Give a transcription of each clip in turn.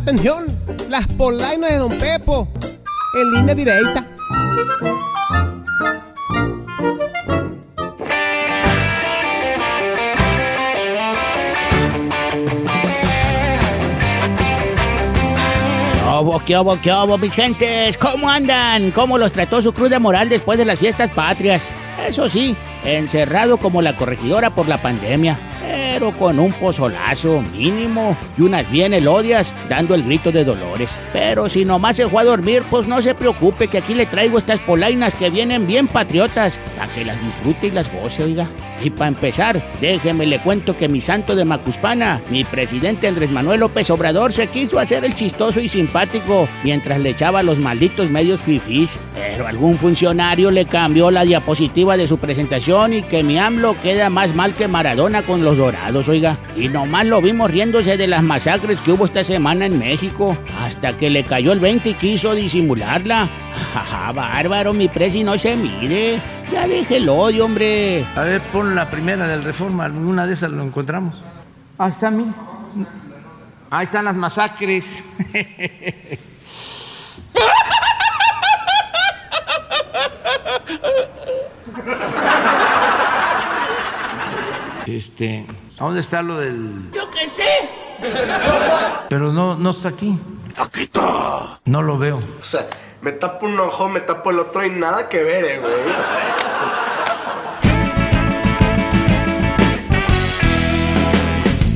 Atención, las polainas de Don Pepo, en línea directa. ¿Qué hubo, qué hubo, mis gentes? ¿Cómo andan? ¿Cómo los trató su cruda moral después de las fiestas patrias? Eso sí, encerrado como la corregidora por la pandemia pero con un pozolazo mínimo y unas bien elodias dando el grito de dolores. Pero si nomás se fue a dormir, pues no se preocupe que aquí le traigo estas polainas que vienen bien patriotas, para que las disfrute y las goce, oiga. Y para empezar, déjeme le cuento que mi santo de Macuspana, mi presidente Andrés Manuel López Obrador, se quiso hacer el chistoso y simpático mientras le echaba los malditos medios fifís. Pero algún funcionario le cambió la diapositiva de su presentación y que mi AMLO queda más mal que Maradona con los dorados, oiga. Y nomás lo vimos riéndose de las masacres que hubo esta semana en México, hasta que le cayó el 20 y quiso disimularla. Jaja, bárbaro, mi presi no se mire. Ya déjelo odio, hombre. A ver, pon la primera del Reforma, alguna de esas lo encontramos. Ahí está, mi. Ahí están las masacres. Este, dónde está lo del...? Yo qué sé. Pero no, no está aquí. ¡Paquito! No lo veo. O sea, me tapo un ojo, me tapo el otro y nada que ver, eh, güey. O sea,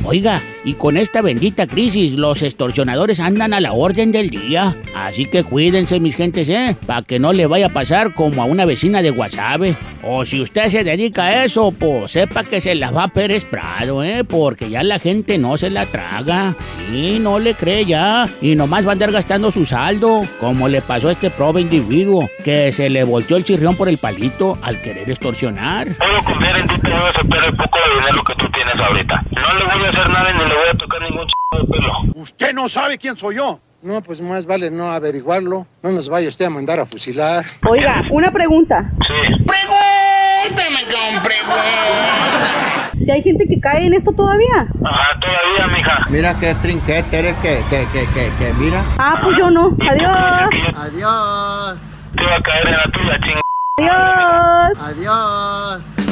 Oiga, y con esta bendita crisis, los extorsionadores andan a la orden del día. Así que cuídense, mis gentes, ¿eh? Para que no le vaya a pasar como a una vecina de Guasave. O si usted se dedica a eso, pues sepa que se la va a Pérez Prado, ¿eh? Porque ya la gente no se la traga. Sí, no le cree ya. Y nomás va a andar gastando su saldo, como le pasó a este prove individuo, que se le volteó el chirrión por el palito al querer extorsionar. Puedo confiar en ti, te voy a el poco de dinero que tú tienes ahorita. No le voy a hacer nada ni le voy a tocar ningún ch... de pelo. Usted no sabe quién soy yo. No, pues más vale no averiguarlo. No nos vaya usted a mandar a fusilar. Oiga, una pregunta. Sí. Pregúntame con pregunta. Si hay gente que cae en esto todavía. Ajá, todavía, mija. Mira qué trinquete eres que, que, que, que, que mira. Ah, pues yo no. Adiós. Adiós. Te iba a caer en la tuya, ching... Adiós. Adiós.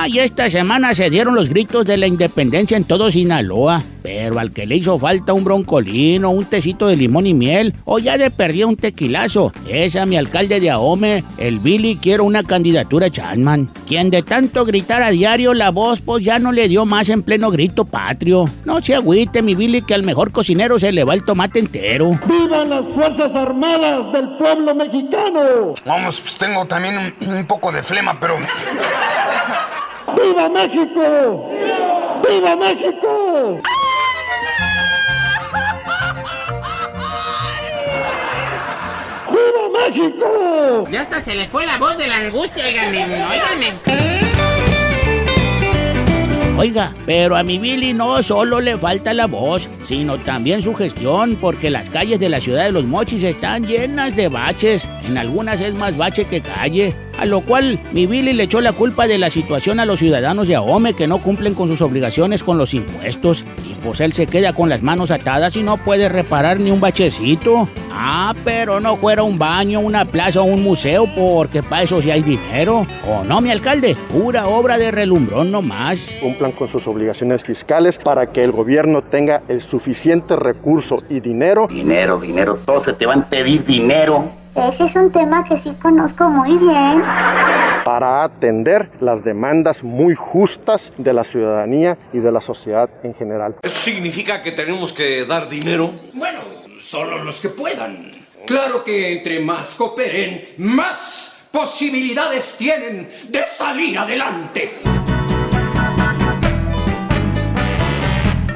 Ah, y esta semana se dieron los gritos de la independencia en todo Sinaloa. Pero al que le hizo falta un broncolino, un tecito de limón y miel, o ya de perdía un tequilazo, es a mi alcalde de Ahome, el Billy, quiero una candidatura Chanman. Quien de tanto gritar a diario la voz, pues ya no le dio más en pleno grito patrio. No se agüite, mi Billy, que al mejor cocinero se le va el tomate entero. ¡Vivan las Fuerzas Armadas del pueblo mexicano! Vamos, pues tengo también un, un poco de flema, pero... ¡Viva México! ¡Viva México! ¡Viva México! Ya hasta se le fue la voz de la angustia, oígame, oígame. Oiga, pero a mi Billy no solo le falta la voz, sino también su gestión, porque las calles de la ciudad de Los Mochis están llenas de baches. En algunas es más bache que calle. A lo cual mi Billy le echó la culpa de la situación a los ciudadanos de Ahome que no cumplen con sus obligaciones con los impuestos. Y pues él se queda con las manos atadas y no puede reparar ni un bachecito. Ah, pero no fuera un baño, una plaza o un museo, porque para eso sí hay dinero. ¿O no, mi alcalde? Pura obra de relumbrón nomás. Cumplan con sus obligaciones fiscales para que el gobierno tenga el suficiente recurso y dinero Dinero, dinero, todos se te van a pedir dinero. Ese es un tema que sí conozco muy bien. para atender las demandas muy justas de la ciudadanía y de la sociedad en general. ¿Eso significa que tenemos que dar dinero? Bueno, solo los que puedan. Claro que entre más cooperen, más posibilidades tienen de salir adelante.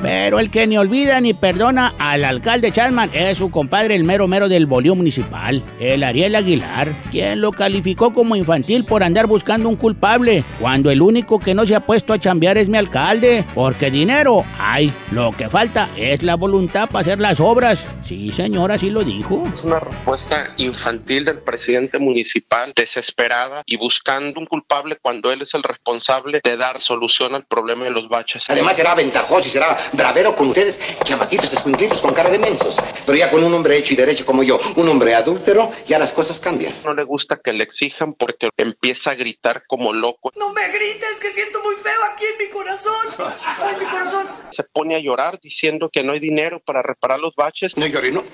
Pero el que ni olvida ni perdona al alcalde Chalman es su compadre el mero mero del bolío municipal, el Ariel Aguilar, quien lo calificó como infantil por andar buscando un culpable, cuando el único que no se ha puesto a chambear es mi alcalde, porque dinero hay, lo que falta es la voluntad para hacer las obras. Sí, señora, así lo dijo. Es una respuesta infantil del presidente municipal, desesperada y buscando un culpable cuando él es el responsable de dar solución al problema de los baches. Además será ventajoso y será bravero con ustedes, chamaquitos escuinclitos con cara de mensos. Pero ya con un hombre hecho y derecho como yo, un hombre adúltero, ya las cosas cambian. No le gusta que le exijan porque empieza a gritar como loco. No me grites, que siento muy feo aquí en mi corazón. Ay, mi corazón. Se pone a llorar diciendo que no hay dinero para reparar los baches. No lloré, no.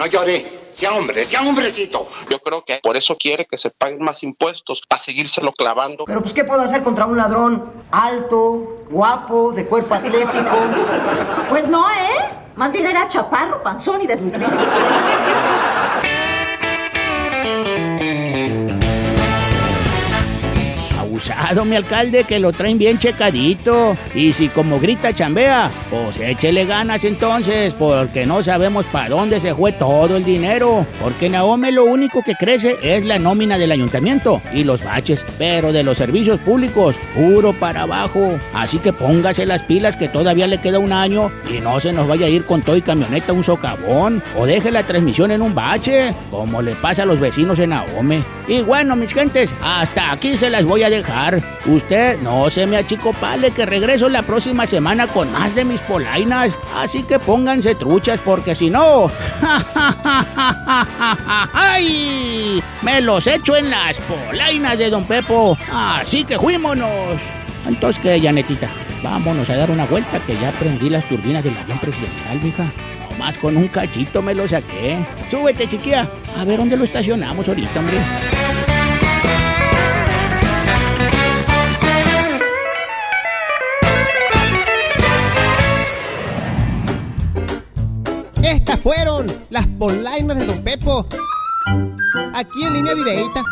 No lloré. Sea hombre, sea hombrecito. Yo creo que por eso quiere que se paguen más impuestos, para seguírselo clavando. Pero pues, ¿qué puedo hacer contra un ladrón alto, guapo, de cuerpo atlético? Pues no, ¿eh? Más bien era chaparro, panzón y desnutrido. Abusado, mi alcalde, que lo traen bien checadito. Y si como grita chambea, pues échele ganas entonces, porque no sabemos para dónde se fue todo el dinero. Porque Naome lo único que crece es la nómina del ayuntamiento y los baches, pero de los servicios públicos, puro para abajo. Así que póngase las pilas que todavía le queda un año y no se nos vaya a ir con todo y camioneta un socavón. O deje la transmisión en un bache, como le pasa a los vecinos en Naome. Y bueno, mis gentes, hasta aquí se las voy a dejar. Usted no se me achicopale que regreso la próxima semana con más de mis polainas. Así que pónganse truchas porque si no... ¡Ay! Me los echo en las polainas de Don Pepo. Así que fuímonos. Entonces, ¿qué, Janetita? Vámonos a dar una vuelta que ya prendí las turbinas del avión presidencial, mija. Nomás con un cachito me lo saqué. Súbete, chiquilla. A ver dónde lo estacionamos ahorita, hombre. Estas fueron las polainas de Don Pepo. Aquí en línea directa.